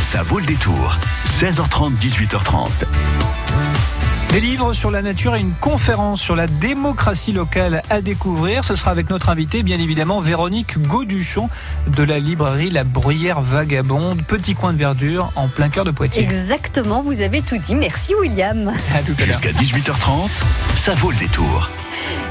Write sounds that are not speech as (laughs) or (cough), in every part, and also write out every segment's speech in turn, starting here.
Ça vaut le détour. 16h30, 18h30. Des livres sur la nature et une conférence sur la démocratie locale à découvrir. Ce sera avec notre invité, bien évidemment, Véronique Gauduchon de la librairie La Bruyère Vagabonde, petit coin de verdure en plein cœur de Poitiers. Exactement, vous avez tout dit. Merci William. À tout à l'heure. Jusqu'à 18h30, ça vaut le détour.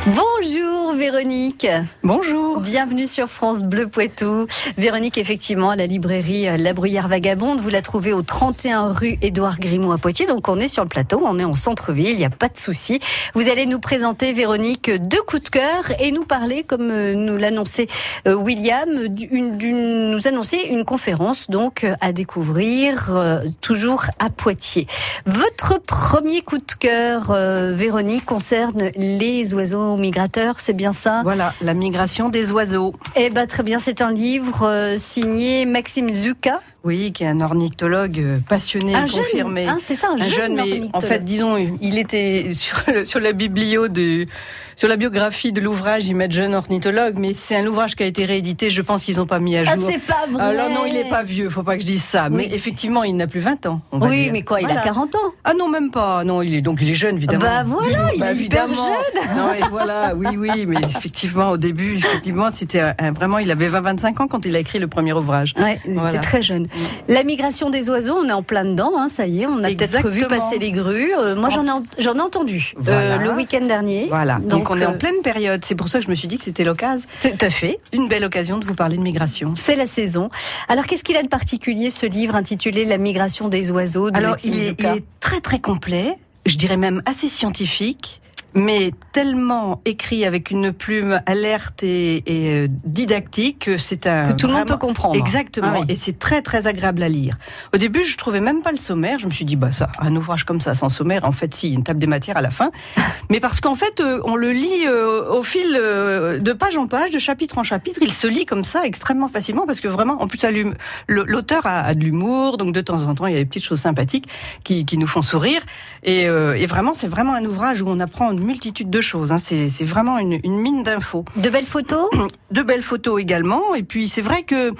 Bonjour Véronique. Bonjour. Bienvenue sur France Bleu Poitou. Véronique, effectivement, à la librairie La Bruyère Vagabonde, vous la trouvez au 31 rue Édouard Grimaud à Poitiers. Donc on est sur le plateau, on est en centre-ville, il n'y a pas de souci. Vous allez nous présenter, Véronique, deux coups de cœur et nous parler, comme euh, nous l'annonçait euh, William, d'une, d'une- nous annoncer une conférence donc à découvrir euh, toujours à Poitiers. Votre premier coup de cœur, euh, Véronique, concerne les oiseaux migrateurs, c'est bien ça? Voilà, la migration des oiseaux. eh ben très bien, c'est un livre euh, signé Maxime Zucca. Oui, qui est un ornithologue euh, passionné, Un jeune, confirmé. hein, c'est ça, un, un jeune, mais en fait, disons, il était (laughs) sur, le- sur la biblio de, sur la biographie de l'ouvrage, ils mettent jeune ornithologue, mais c'est un ouvrage qui a été réédité. Je pense qu'ils n'ont pas mis à Ah, jour. c'est pas vrai. Alors non, il n'est pas vieux, faut pas que je dise ça. Mais effectivement, il n'a plus 20 ans. on va Oui, dire. mais quoi, il a 40 ans? Ah non, même pas. Non, il est donc il est jeune, évidemment. Bah voilà, il est hyper jeune. (laughs) Non, et voilà, oui, oui, mais (laughs) effectivement, au début, effectivement, c'était vraiment, il avait 20-25 ans quand il a écrit le premier ouvrage. Ouais, il était très jeune. La migration des oiseaux, on est en plein dedans, hein, ça y est, on a peut-être vu passer les grues. Euh, moi, j'en ai, en- ai entendu euh, le week-end dernier. Voilà. Donc, on est en euh, pleine période. C'est pour ça que je me suis dit que c'était l'occasion, Tout à fait. une belle occasion de vous parler de migration. C'est la saison. Alors, qu'est-ce qu'il a de particulier, ce livre intitulé La migration des oiseaux de Alors, il est, il est très très complet. Je dirais même assez scientifique. Mais tellement écrit avec une plume alerte et, et, euh, didactique que c'est un Que tout le monde peut comprendre. Exactement, Ah oui. et c'est très très agréable à lire. Au début, je trouvais même pas le sommaire. Je me suis dit, bah ça, un ouvrage comme ça sans sommaire, en fait, si, une table des matières à la fin. (laughs) Mais parce qu'en fait, euh, on le lit euh, au fil de page en page, de chapitre en chapitre. Il se lit comme ça extrêmement facilement parce que vraiment, en plus, l'auteur a, de l'humour, donc de temps en temps, il y a des petites choses sympathiques qui, qui nous font sourire. Et, et vraiment, c'est vraiment un ouvrage où on apprend multitude de choses. hein. C'est c'est vraiment une, une mine d'infos De belles photos? De belles photos également. Et puis c'est vrai que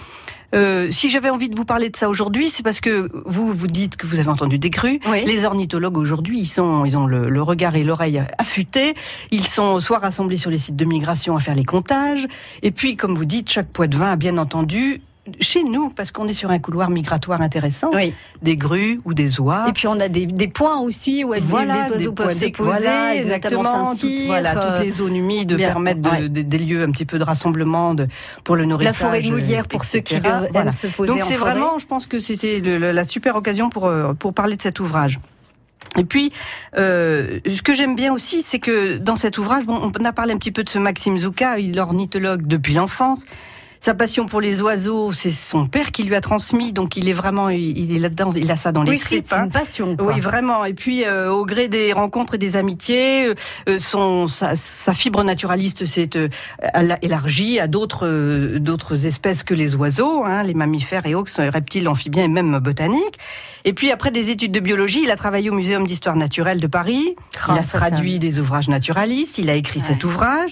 euh, si j'avais envie de vous parler de ça aujourd'hui, c'est parce que vous vous dites que vous avez entendu des crues. Oui. Les ornithologues aujourd'hui, ils sont, ils ont le, le regard et l'oreille affûtés. Ils sont soit rassemblés sur les sites de migration à faire les comptages. Et puis, comme vous dites, chaque poids de vin a bien entendu. Chez nous, parce qu'on est sur un couloir migratoire intéressant, Oui. des grues ou des oies. Et puis, on a des, des points aussi où Voilà, les oiseaux peuvent se poser, voilà, notamment exactement, Saint-Cyr. tout- voilà, euh, toutes les zones humides bien, permettent de- ouais. de- des lieux un petit peu de rassemblement de, pour le La nourrissage. forêt de Moulière pour ceux qui Voilà. se poser Donc c'est vraiment, je pense que c'était la super occasion pour euh, pour parler de cet ouvrage. Et puis, euh, ce que j'aime bien aussi, c'est que dans cet ouvrage, bon, on a parlé un petit peu de ce Maxime Zouka, il est ornithologue depuis l'enfance. Sa passion pour les oiseaux, c'est son père qui lui a transmis, donc il est vraiment, il est là-dedans, il a ça dans les Oui, tripes. c'est hein. une passion. quoi. Oui, vraiment. Et puis, euh, au gré des rencontres et des amitiés, euh, euh, son, sa, sa fibre naturaliste s'est euh, élargie à d'autres euh, d'autres espèces que les oiseaux, hein, les mammifères et autres, reptiles, amphibiens et même botaniques. Et puis, après des études de biologie, il a travaillé au Muséum d'histoire naturelle de Paris. Ah, il a ça, traduit des ouvrages naturalistes. Il a écrit Ouais. cet ouvrage.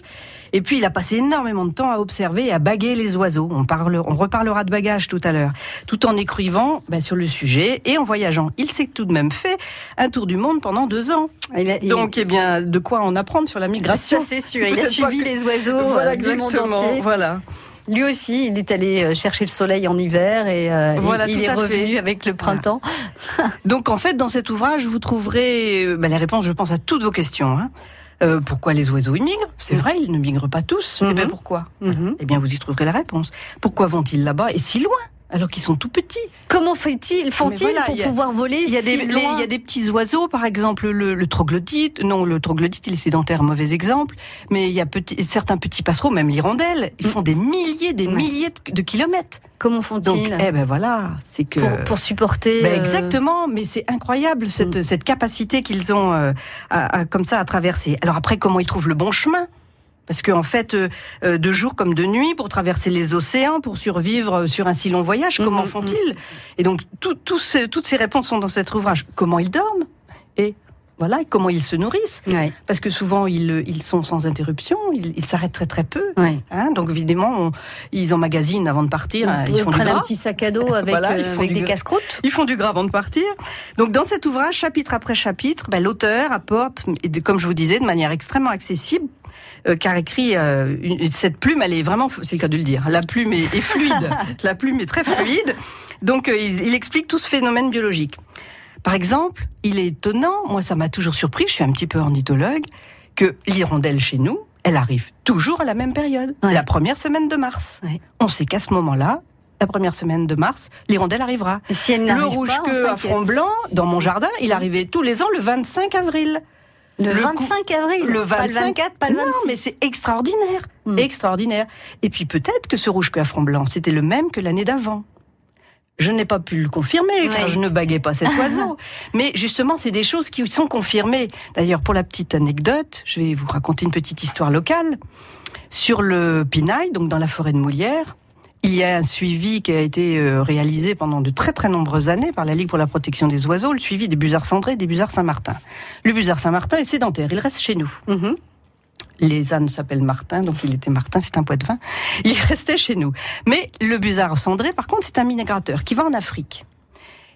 Et puis, il a passé énormément de temps à observer et à baguer les oiseaux. On, parle, on reparlera de bagage tout à l'heure. Tout en écrivant ben, sur le sujet et en voyageant. Il s'est tout de même fait un tour du monde pendant deux ans. Il a- il- Donc, eh bien, de quoi en apprendre sur la migration. ça c'est sûr. Il a suivi que- les oiseaux Voilà, euh, du monde entier. Voilà. Lui aussi, il est allé euh, chercher le soleil en hiver et euh, Voilà, il, est revenu fait. avec le printemps. Donc, en fait, dans cet ouvrage, vous trouverez ben, les réponses, je pense, à toutes vos questions. hein. Euh, pourquoi les oiseaux ils migrent? C'est vrai, ils ne migrent pas tous. Mhm. Eh bien, pourquoi? Mhm. Eh bien, vous y trouverez la réponse. Pourquoi vont-ils là-bas et si loin? Alors qu'ils sont tout petits Comment font-ils voilà, pour a- pouvoir voler Il y, si y a des petits oiseaux, par exemple le, le troglodyte. Non, le troglodyte, il est sédentaire, mauvais exemple. Mais il y a petit- certains petits passereaux, même l'hirondelle, ils font des milliers, des Ouais. milliers de, de kilomètres. Comment font-ils eh ben voilà, c'est que. pour, pour supporter Ben euh, exactement, mais c'est incroyable cette, Mm. cette capacité qu'ils ont euh, à, à- comme ça à traverser. Alors après, comment ils trouvent le bon chemin? Parce qu'en fait, euh, euh, de jour comme de nuit, pour traverser les océans, pour survivre euh, sur un si long voyage, comment Mhm, font-ils? Et donc, tout- tout ce- toutes ces réponses sont dans cet ouvrage. Comment ils dorment? Et voilà, et comment ils se nourrissent? Ouais, Parce que souvent, ils, ils sont sans interruption, ils s'arrêtent très très peu. ouais. hein. donc évidemment, on- ils emmagasinent avant de partir. hein, ils Ils font du prennent un gras. petit sac à dos (laughs) avec, Voilà, euh, du des casse-croûtes. Ils font du gras avant de partir. Donc dans cet ouvrage, chapitre après chapitre, ben, l'auteur apporte, comme je vous disais, de manière extrêmement accessible, euh, car écrit euh, une- cette plume, elle est vraiment, c'est le cas de le dire, la plume est, est fluide, (laughs) la plume est très fluide. Donc euh, il, il explique tout ce phénomène biologique. Par exemple, il est étonnant, moi ça m'a toujours surpris, je suis un petit peu ornithologue, que l'hirondelle chez nous, elle arrive toujours à la même période, Ouais. la première semaine de mars. Ouais. On sait qu'à ce moment-là, la première semaine de mars, l'hirondelle arrivera. Et si elle Le rouge pas, queue à front blanc, dans mon jardin, il arrivait tous les ans le 25 avril. Le, le 25 avril. Le Pas le 25, 24, pas le 26. Non, mais c'est extraordinaire. Hmm. Extraordinaire. Et puis peut-être que ce rouge front blanc, c'était le même que l'année d'avant. Je n'ai pas pu le confirmer car je ne baguais pas cet (laughs) oiseau. Mais justement, c'est des choses qui sont confirmées. D'ailleurs, pour la petite anecdote, je vais vous raconter une petite histoire locale. Sur le Pinail, donc dans la forêt de Moulière, il y a un suivi qui a été euh, réalisé pendant de très très nombreuses années par la Ligue pour la protection des oiseaux, le suivi des busards cendrés et des busards Saint-Martin. Le busard Saint-Martin est sédentaire, il reste chez nous. Mhm. Les ânes s'appellent Martin, donc il était Martin, c'est un poids de vin. Il (laughs) restait chez nous. Mais le busard cendré, par contre, c'est un migrateur qui va en Afrique.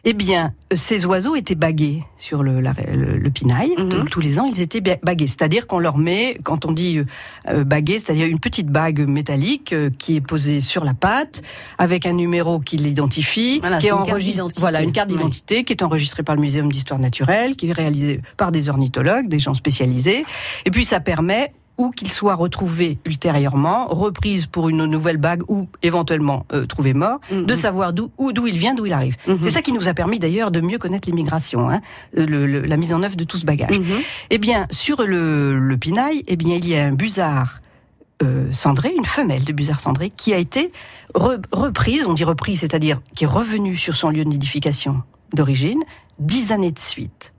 Eh bien, ces oiseaux étaient bagués sur le, la- le, le pinail. Mhm. Tous- Tous les ans, ils étaient ba- bagués. C'est-à-dire qu'on leur met, quand on dit euh, euh, bagué, c'est-à-dire une petite bague métallique euh, qui est posée sur la patte, avec un numéro qui l'identifie, Voilà, qui est enregistré-. Voilà, une carte d'identité qui est enregistrée par le Muséum d'histoire naturelle, qui est réalisée par des ornithologues, des gens spécialisés. Et puis ça permet ou qu'il soit retrouvé ultérieurement, reprise pour une nouvelle bague ou éventuellement euh, trouvé mort, Mhm. de savoir d'où il vient, d'où il arrive. Mhm. C'est ça qui nous a permis d'ailleurs de mieux connaître l'immigration, hein, euh, la mise en œuvre de tout ce bagage. Mhm. Eh bien, sur le, le pinail, eh bien, il y a un busard euh, cendré, une femelle de busard cendré, qui a été re- reprise, on dit reprise, c'est-à-dire qui est revenue sur son lieu de nidification d'origine, dix années de suite.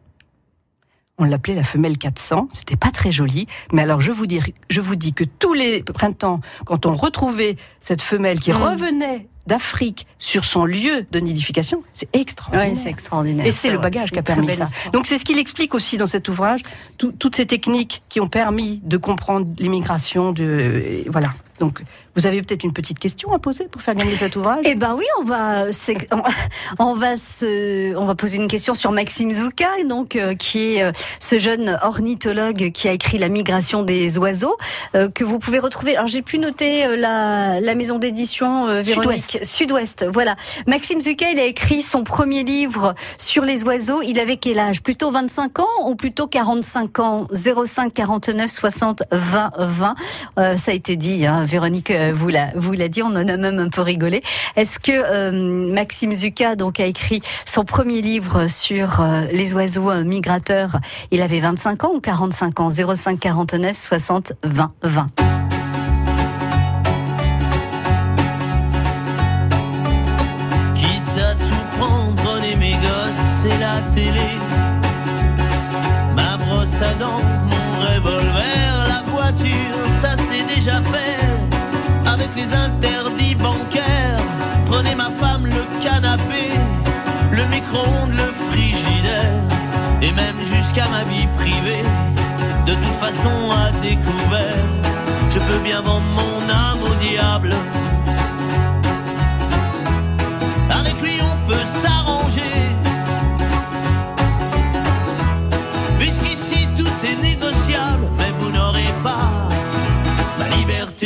On l'appelait la femelle 400, c'était pas très joli, mais alors je vous dis, je vous dis que tous les printemps, quand on retrouvait cette femelle qui Mm. revenait d'Afrique sur son lieu de nidification, c'est extraordinaire. C'est extraordinaire. Et c'est le bagage qui a permis ça. histoire. Donc c'est ce qu'il explique aussi dans cet ouvrage, tout- toutes ces techniques qui ont permis de comprendre l'immigration. De voilà. Donc vous avez peut-être une petite question à poser pour faire gagner cet ouvrage? Eh ben oui, on va, on, va se, on va poser une question sur Maxime Zouka, donc euh, qui est euh, ce jeune ornithologue qui a écrit La migration des oiseaux, euh, que vous pouvez retrouver. Alors j'ai pu noter la, la maison d'édition Véronique Sud-Ouest. Voilà, Maxime Zucca, il a écrit son premier livre sur les oiseaux. Il avait quel âge? Plutôt 25 ans ou plutôt 45 ans? 05 49 60 20 20. Euh, ça a été dit. Hein, Véronique euh, vous l'a dit. On en a même un peu rigolé. Est-ce que euh, Maxime Zucca donc a écrit son premier livre sur euh, les oiseaux euh, migrateurs? Il avait 25 ans ou 45 ans? 05 49 60 20 20. Les interdits bancaires, prenez ma femme, le canapé, le micro-ondes, le frigidaire, et même jusqu'à ma vie privée. De toute façon, à découvert, je peux bien vendre mon âme au diable.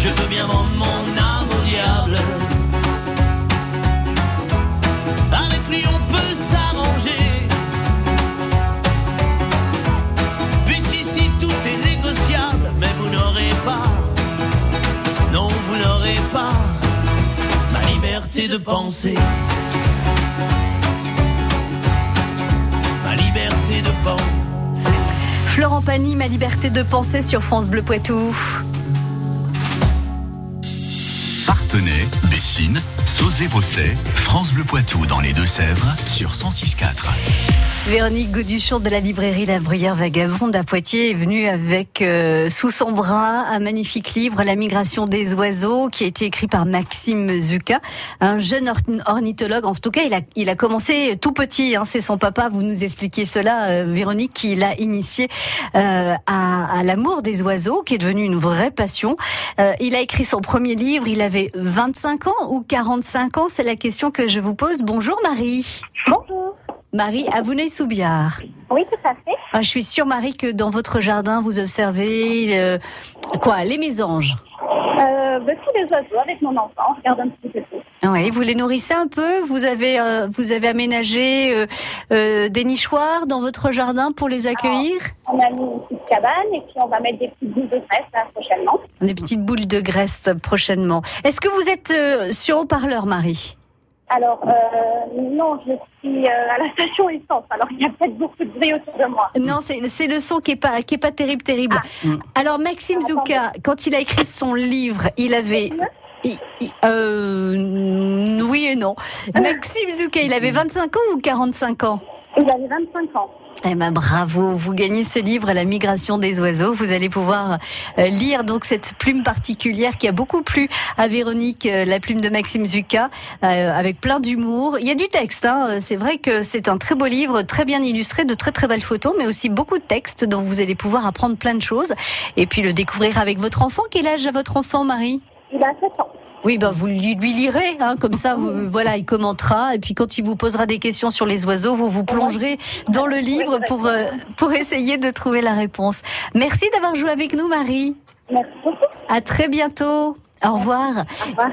Je peux bien vendre mon âme au diable. Avec lui on peut s'arranger. Puisqu'ici tout est négociable, mais vous n'aurez pas, non vous n'aurez pas ma liberté de penser. Ma liberté de penser. Florent Pagny, ma liberté de penser sur France Bleu Poitou. Partenay, Bessines, Sauzé-Bosset, France Bleu Poitou dans les Deux-Sèvres sur 106.4. Véronique Gauduchon de la librairie La Bruyère Vagabonde à Poitiers est venue avec euh, sous son bras un magnifique livre, La migration des oiseaux, qui a été écrit par Maxime Zucca, un jeune or- ornithologue. En tout cas, il a, il a commencé tout petit. Hein, C'est son papa. Vous nous expliquiez cela, euh, Véronique, qui l'a initié euh, à, à l'amour des oiseaux, qui est devenu une vraie passion. Euh, il a écrit son premier livre. Il avait 25 ans ou 45 ans. C'est la question que je vous pose. Bonjour Marie. Bonjour. Marie, à Vouneuil-sous-Biard. Oui, tout à fait. Ah, je suis sûre, Marie, que dans votre jardin, vous observez euh, quoi Les mésanges. Euh, bah, tous les oiseaux avec mon enfant, on regarde un petit peu tout. Oui, vous les nourrissez un peu? Vous avez, euh, vous avez aménagé euh, euh, des nichoirs dans votre jardin pour les accueillir? On a mis une petite cabane et puis on va mettre des petites boules de graisse là prochainement. Des petites boules de graisse prochainement. Est-ce que vous êtes euh, sur haut-parleur, Marie? Alors, euh, non, je suis euh, à la station essence, alors il y a peut-être beaucoup de bruit autour de moi. Non, c'est c'est le son qui est pas qui est pas terrible, terrible. Alors Maxime Zouka, quand il a écrit son livre, il avait il- il- euh, oui et non. (laughs) Maxime Zouka, il avait 25 ans ou 45 ans? Il avait 25 ans. Eh ben bravo, vous gagnez ce livre La migration des oiseaux. Vous allez pouvoir euh, lire donc cette plume particulière qui a beaucoup plu à Véronique, euh, la plume de Maxime Zucca, euh, avec plein d'humour. Il y a du texte, hein. c'est vrai que c'est un très beau livre, très bien illustré, de très très belles photos, mais aussi beaucoup de textes dont vous allez pouvoir apprendre plein de choses et puis le découvrir avec votre enfant. Quel âge a votre enfant, Marie? Il a 7 ans. Oui, ben vous lui, lui lirez, hein, comme ça, vous- voilà, il commentera. Et puis quand il vous posera des questions sur les oiseaux, vous vous plongerez dans le livre pour euh, pour essayer de trouver la réponse. Merci d'avoir joué avec nous, Marie. Merci beaucoup. À très bientôt. Au revoir.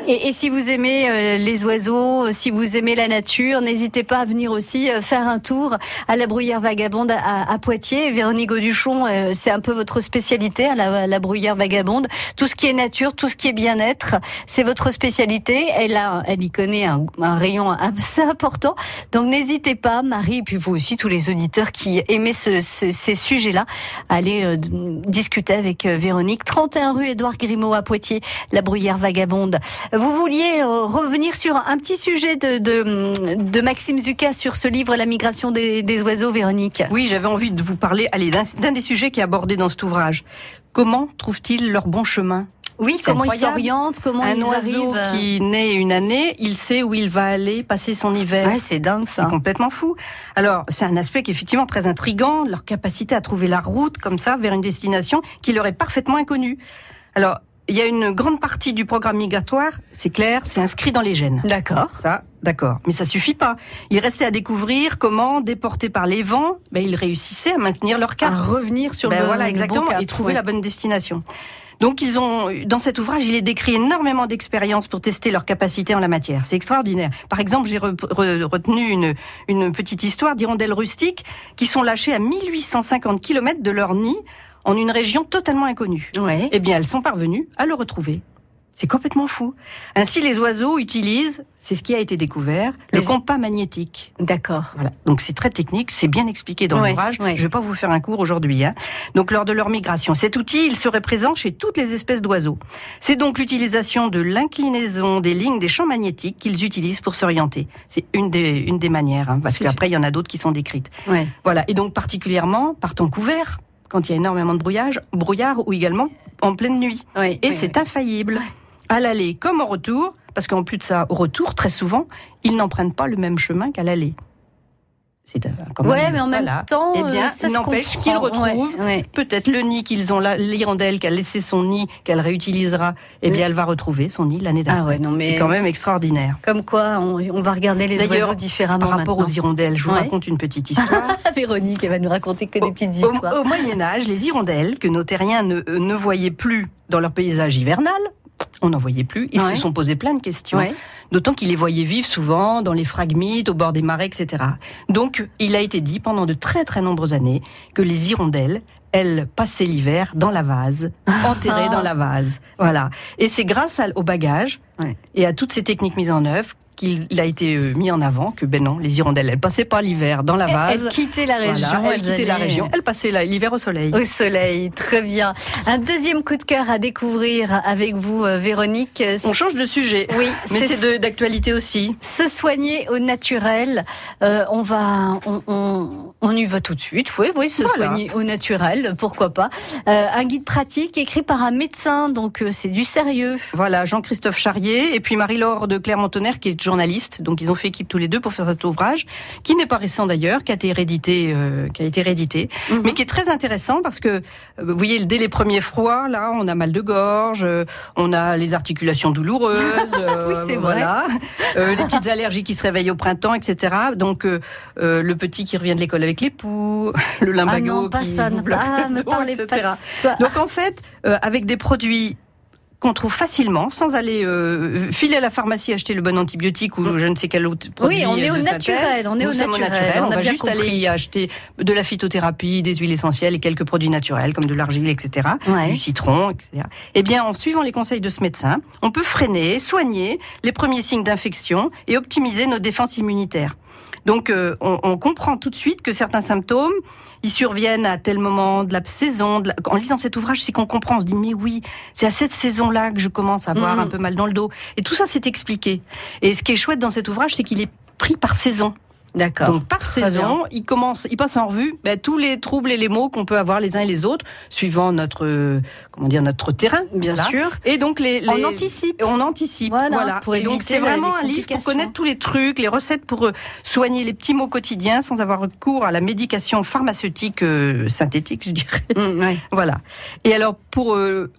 Et, si vous aimez euh, les oiseaux, euh, si vous aimez la nature, n'hésitez pas à venir aussi euh, faire un tour à la Bruyère Vagabonde à, Poitiers. Véronique Auduchon, c'est un peu votre spécialité à la, à Bruyère Vagabonde. Tout ce qui est nature, tout ce qui est bien-être, c'est votre spécialité. Elle a, elle y connaît un, rayon assez important. Donc n'hésitez pas, Marie, et puis vous aussi, tous les auditeurs qui ce- ces sujets-là, à aller discuter avec Véronique. 31 rue Édouard Grimaud à Poitiers, la Bruyère Vagabonde. Vous vouliez euh, revenir sur un petit sujet de, de, de Maxime Zucca sur ce livre La migration des, des oiseaux, Véronique. Oui, j'avais envie de vous parler d'un des sujets qui est abordé dans cet ouvrage. Comment trouvent-ils leur bon chemin? Oui, C'est comment ils s'orientent, comment Un ils oiseau arrivent. euh, qui naît une année, il sait où il va aller passer son hiver. Ouais, c'est dingue C'est ça. complètement fou. Alors, c'est un aspect qui est effectivement très intrigant, leur capacité à trouver la route comme ça vers une destination qui leur est parfaitement inconnue. Alors, il y a une grande partie du programme migratoire, c'est clair, c'est inscrit dans les gènes. D'accord. Ça, d'accord. Mais ça suffit pas. Il restait à découvrir comment, déportés par les vents, ben, ils réussissaient à maintenir leur À cap. revenir sur Ben le voilà, exactement, bon cap, et trouver ouais. la bonne destination. Donc ils ont, dans cet ouvrage, il est décrit énormément d'expériences pour tester leurs capacités en la matière. C'est extraordinaire. Par exemple, j'ai re- re- retenu une, une petite histoire d'hirondelles rustiques qui sont lâchées à 1850 km de leur nid en une région totalement inconnue. Ouais. Eh bien, elles sont parvenues à le retrouver. C'est complètement fou. Ainsi, les oiseaux utilisent, c'est ce qui a été découvert, le Les- compas magnétique. D'accord. Voilà. Donc c'est très technique, c'est bien expliqué dans Ouais, l'ouvrage. ouais. Je ne vais pas vous faire un cours aujourd'hui. Hein. Donc lors de leur migration, cet outil, il serait présent chez toutes les espèces d'oiseaux. C'est donc l'utilisation de l'inclinaison des lignes des champs magnétiques qu'ils utilisent pour s'orienter. C'est une des, une des manières, hein, parce qu'après il y en a d'autres qui sont décrites. Ouais. Voilà. Et donc particulièrement par temps couvert. Quand il y a énormément de brouillage, brouillard ou également en pleine nuit. Oui, Et oui, c'est oui. infaillible. À l'aller comme au retour, parce qu'en plus de ça, au retour, très souvent, ils n'empruntent pas le même chemin qu'à l'aller. C'est euh, Ouais, mais en même temps, eh bien, euh, ça se n'empêche qu'ils retrouvent ouais. peut-être le nid qu'ils ont là, l'hirondelle qui a laissé son nid, qu'elle réutilisera. Eh bien, elle va retrouver son nid l'année d'après. Ah ouais, non, mais C'est quand même extraordinaire. Comme quoi, on, on va regarder les D'ailleurs, oiseaux différemment Par rapport aux hirondelles, je vous raconte une petite (laughs) histoire. Véronique, elle va nous raconter que des petites histoires. Au, Moyen Âge, les hirondelles que nos terriens ne, euh, ne voyaient plus dans leur paysage hivernal, on n'en voyait plus. Ils Ouais. se sont posé plein de questions. Ouais. D'autant qu'ils les voyaient vivre souvent dans les fragmites, au bord des marais, etc. Donc, il a été dit pendant de très très nombreuses années que les hirondelles, elles passaient l'hiver dans la vase, (laughs) enterrées dans la vase. Voilà. Et c'est grâce à- au bagage Ouais. et à toutes ces techniques mises en œuvre qu'il a été euh, mis en avant que ben non, les hirondelles, elles passaient pas l'hiver dans la vase. Elle quittait la Voilà, région. elles quittaient la allaient région, elles passaient la- l'hiver au soleil. Au soleil, très bien. Un deuxième coup de cœur à découvrir avec vous, euh, Véronique. On change de sujet. Oui, Mais c'est d'actualité aussi. se soigner au naturel. Euh, on va, on, on, on y va tout de suite. Oui, oui, se Voilà. soigner au naturel, pourquoi pas. Euh, un guide pratique écrit par un médecin, donc euh, c'est du sérieux. Voilà, Jean-Christophe Charrier et puis Marie-Laure de Clermont-Tonnerre qui est journaliste. Donc ils ont fait équipe tous les deux pour faire cet ouvrage, qui n'est pas récent d'ailleurs, qui a été réédité, euh, qui a été réédité, Mhm. mais qui est très intéressant parce que euh, vous voyez dès les premiers froids, là, on a mal de gorge, euh, on a les articulations douloureuses, (laughs) Oui, c'est voilà, les petites allergies qui se réveillent au printemps, etc. Donc le petit qui revient de l'école avec les poux, le Ah lumbago non, pas qui ça, ne, ah, (laughs) parlez etc. pas de ça. Donc en fait, avec des produits qu'on trouve facilement, sans aller euh, filer à la pharmacie acheter le bon antibiotique ou je ne sais quel autre produit. Oui, on est au naturel, on est Nous au naturel, on On, va juste compris. aller y acheter de la phytothérapie, des huiles essentielles et quelques produits naturels comme de l'argile, etc. Ouais. Du citron, etc. Eh bien, en suivant les conseils de ce médecin, on peut freiner, soigner les premiers signes d'infection et optimiser nos défenses immunitaires. Donc, euh, on, on comprend tout de suite que certains symptômes, ils surviennent à tel moment de la saison. de la- En lisant cet ouvrage, c'est qu'on comprend, on se dit, mais oui, c'est à cette saison-là que je commence à avoir Mhm. un peu mal dans le dos. Et tout ça, c'est expliqué. Et ce qui est chouette dans cet ouvrage, c'est qu'il est pris par saison. D'accord. Donc par Très saison, il commence, il passe en revue ben, tous les troubles et les maux qu'on peut avoir les uns et les autres, suivant notre, euh, comment dire, notre terrain. Bien Voilà. sûr. Et donc les, les- On anticipe. on anticipe. Voilà, Voilà. pour et donc c'est vraiment un livre pour connaître tous les trucs, les recettes pour euh, soigner les petits maux quotidiens sans avoir recours à la médication pharmaceutique euh, synthétique, je dirais. Mmh, ouais. (laughs) Voilà. Et alors pour euh,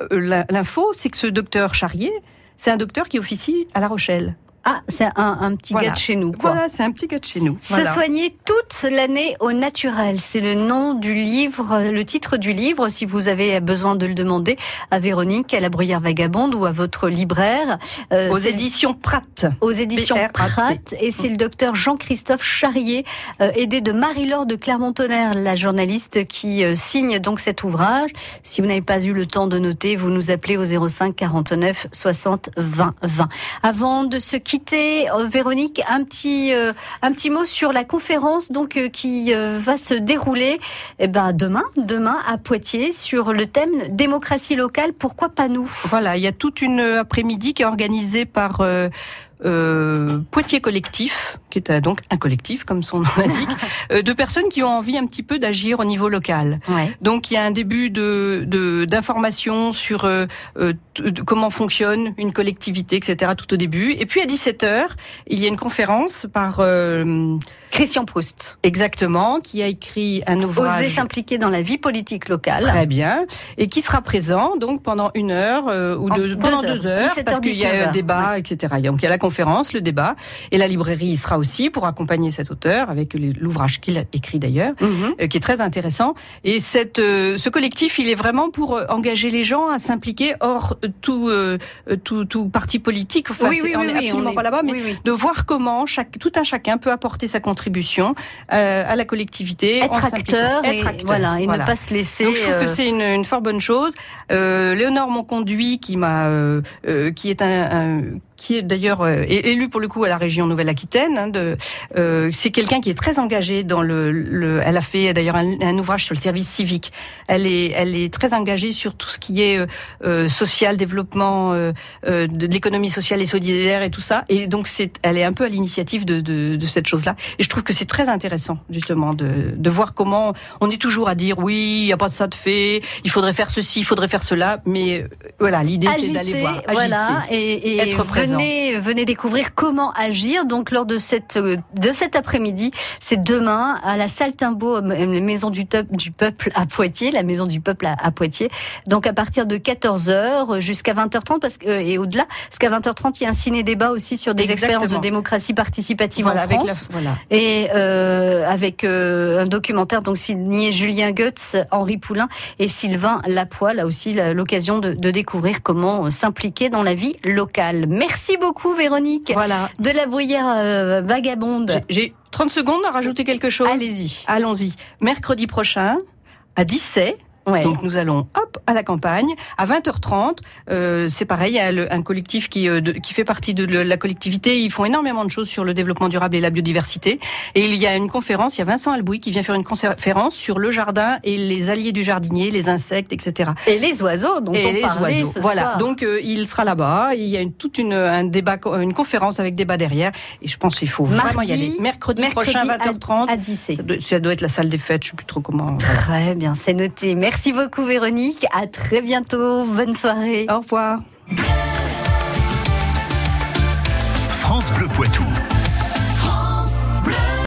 l'info, c'est que ce docteur Charrier, c'est un docteur qui officie à La Rochelle. Ah, c'est un, un petit Voilà. gars de chez nous, quoi. Voilà, c'est un petit gars de chez nous. Se Voilà. soigner toute l'année au naturel, c'est le nom du livre, le titre du livre. Si vous avez besoin de le demander à Véronique, à la Bruyère Vagabonde ou à votre libraire, Euh, Aux éditions Pratt. aux éditions PRAT. Pratt et c'est le docteur Jean-Christophe Charrier, euh, aidé de Marie-Laure de Clermont-Tonnerre, la journaliste qui euh, signe donc cet ouvrage. Si vous n'avez pas eu le temps de noter, vous nous appelez au 05 49 60 20 20. Avant de se quitter, euh, Véronique, un petit euh, un petit mot sur la conférence donc euh, qui va se dérouler eh ben demain, demain à Poitiers sur le thème démocratie locale. Pourquoi pas nous? Voilà, il y a toute une après-midi qui est organisée par euh, Poitiers Collectif, qui est euh, donc un collectif, comme son nom l'indique, (laughs) euh, de personnes qui ont envie un petit peu d'agir au niveau local. Ouais. Donc il y a un début de de- d'informations sur euh, euh, de comment fonctionne une collectivité, etc. tout au début. Et puis à 17h, il y a une conférence par euh, Christian Proust. exactement qui a écrit un ouvrage. Oser s'impliquer dans la vie politique locale. Très bien. Et qui sera présent donc pendant une heure euh, ou deux, deux pendant heures, deux heures, 17 parce qu'il y a 19 un débat, etc. Donc il y a la conférence, le débat, et la librairie y sera aussi pour accompagner cet auteur avec l'ouvrage qu'il a écrit d'ailleurs, Mhm. euh, qui est très intéressant. Et cette, euh, ce collectif, il est vraiment pour engager les gens à s'impliquer hors tout, tout, tout parti politique. Enfin, c'est- on est absolument on est- pas là-bas, mais oui, oui. de voir comment chaque, tout un chacun peut apporter sa contribution euh, à la collectivité. Être acteur, et, Être acteur, voilà, et voilà. ne pas se laisser. Donc je trouve euh, que c'est une, une fort bonne chose. Euh, Léonore Monconduit, qui m'a, euh, euh, qui est un, un- qui est d'ailleurs euh, élu pour le coup à la région Nouvelle-Aquitaine. hein, euh, c'est quelqu'un qui est très engagé dans le. le elle a fait d'ailleurs un, un ouvrage sur le service civique. Elle est, elle est très engagée sur tout ce qui est euh, euh, social, développement euh, euh, de l'économie sociale et solidaire et tout ça. Et donc c'est, elle est un peu à l'initiative de, de, de cette chose-là. Et je trouve que c'est très intéressant, justement, de, de voir comment on est toujours à dire oui, il n'y a pas de ça de fait, il faudrait faire ceci, il faudrait faire cela. Mais voilà, l'idée, c'est d'aller Agissez, voir. voilà, agissez. et, et Être présent. Venez, venez découvrir comment agir. Donc lors de cette euh, de cet après-midi, c'est demain à la salle Timbaud, euh, la maison du, top- du peuple à Poitiers, la maison du peuple à, à Poitiers. Donc à partir de 14h jusqu'à 20h30 parce que euh, et au-delà, parce qu'à 20h30 il y a un ciné débat aussi sur des Exactement. expériences de démocratie participative Voilà, en avec France. la, voilà. Et euh, avec euh, un documentaire donc signé Julien Goetz, Henri Poulain et Sylvain Lapoix. Là aussi l'occasion de, de découvrir comment euh, s'impliquer dans la vie locale. Merci beaucoup Véronique Voilà. de la bruyère euh, vagabonde. J'ai- J'ai 30 secondes à rajouter quelque chose? Allez-y. Allons-y. Mercredi prochain, à 17, Ouais. Donc nous allons hop à la campagne à 20h30. Euh, c'est pareil, il y a le- un collectif qui euh, de- qui fait partie de la collectivité. Ils font énormément de choses sur le développement durable et la biodiversité. Et il y a une conférence. Il y a Vincent Albouy qui vient faire une conférence sur le jardin et les alliés du jardinier, les insectes, etc. Et les oiseaux dont et on les parlait oiseaux. ce Voilà. soir. Donc euh, il sera là-bas. Il y a une, toute une un débat, une conférence avec débat derrière. Et je pense qu'il faut vraiment y aller. Mercredi, mercredi prochain, à- 20h30. à 17. Ça doit- Ça doit être la salle des fêtes. Je sais plus trop comment. Très bien, c'est noté. Merci beaucoup Véronique. À très bientôt. Bonne soirée. Au revoir. France Bleu Poitou.